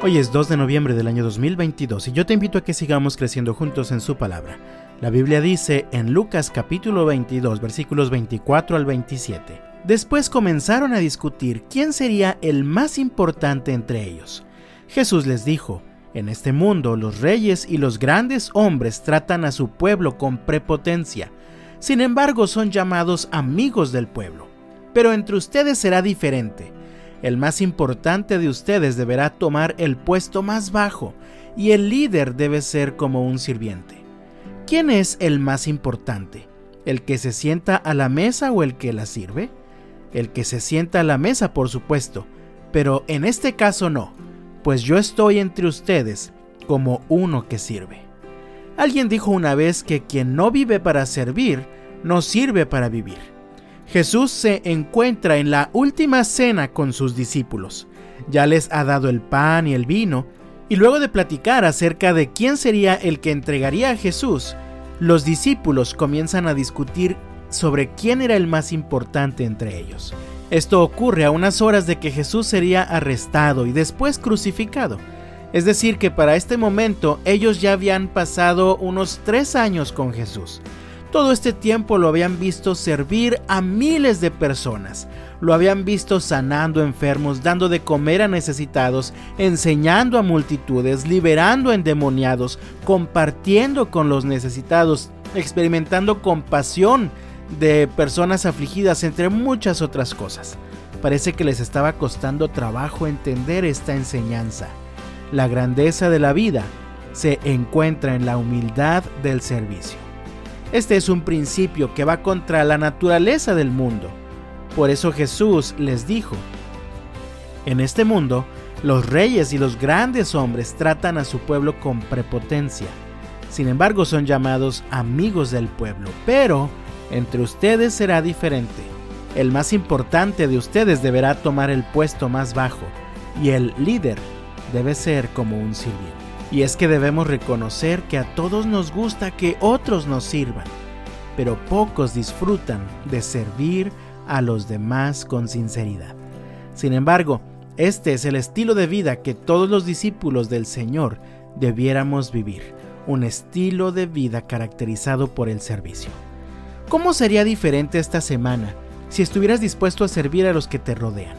Hoy es 2 de noviembre del año 2022 y yo te invito a que sigamos creciendo juntos en su palabra. La Biblia dice en Lucas capítulo 22 versículos 24 al 27. Después comenzaron a discutir quién sería el más importante entre ellos. Jesús les dijo, en este mundo los reyes y los grandes hombres tratan a su pueblo con prepotencia. Sin embargo son llamados amigos del pueblo. Pero entre ustedes será diferente el más importante de ustedes deberá tomar el puesto más bajo y el líder debe ser como un sirviente. ¿Quién es el más importante? ¿El que se sienta a la mesa o el que la sirve? El que se sienta a la mesa, por supuesto, pero en este caso no, pues yo estoy entre ustedes como uno que sirve. Alguien dijo una vez que quien no vive para servir, no sirve para vivir. Jesús se encuentra en la última cena con sus discípulos. Ya les ha dado el pan y el vino, y luego de platicar acerca de quién sería el que entregaría a Jesús, los discípulos comienzan a discutir sobre quién era el más importante entre ellos. Esto ocurre a unas horas de que Jesús sería arrestado y después crucificado. Es decir, que para este momento ellos ya habían pasado unos tres años con Jesús. Todo este tiempo lo habían visto servir a miles de personas, lo habían visto sanando enfermos, dando de comer a necesitados, enseñando a multitudes, liberando a endemoniados, compartiendo con los necesitados, experimentando compasión de personas afligidas, entre muchas otras cosas. Parece que les estaba costando trabajo entender esta enseñanza. La grandeza de la vida se encuentra en la humildad del servicio. Este es un principio que va contra la naturaleza del mundo. Por eso Jesús les dijo, en este mundo, los reyes y los grandes hombres tratan a su pueblo con prepotencia. Sin embargo, son llamados amigos del pueblo. Pero entre ustedes será diferente. El más importante de ustedes deberá tomar el puesto más bajo y el líder debe ser como un sirviente. Y es que debemos reconocer que a todos nos gusta que otros nos sirvan, pero pocos disfrutan de servir a los demás con sinceridad. Sin embargo, este es el estilo de vida que todos los discípulos del Señor debiéramos vivir, un estilo de vida caracterizado por el servicio. ¿Cómo sería diferente esta semana si estuvieras dispuesto a servir a los que te rodean?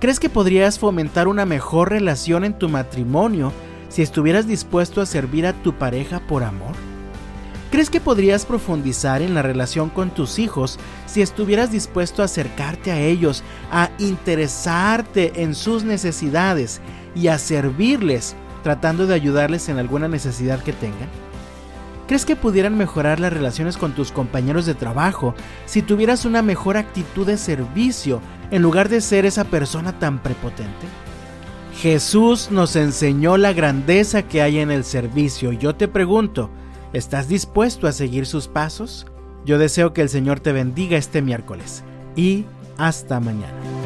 ¿Crees que podrías fomentar una mejor relación en tu matrimonio si estuvieras dispuesto a servir a tu pareja por amor? ¿Crees que podrías profundizar en la relación con tus hijos si estuvieras dispuesto a acercarte a ellos, a interesarte en sus necesidades y a servirles tratando de ayudarles en alguna necesidad que tengan? ¿Crees que pudieran mejorar las relaciones con tus compañeros de trabajo si tuvieras una mejor actitud de servicio en lugar de ser esa persona tan prepotente? Jesús nos enseñó la grandeza que hay en el servicio. Yo te pregunto, ¿estás dispuesto a seguir sus pasos? Yo deseo que el Señor te bendiga este miércoles y hasta mañana.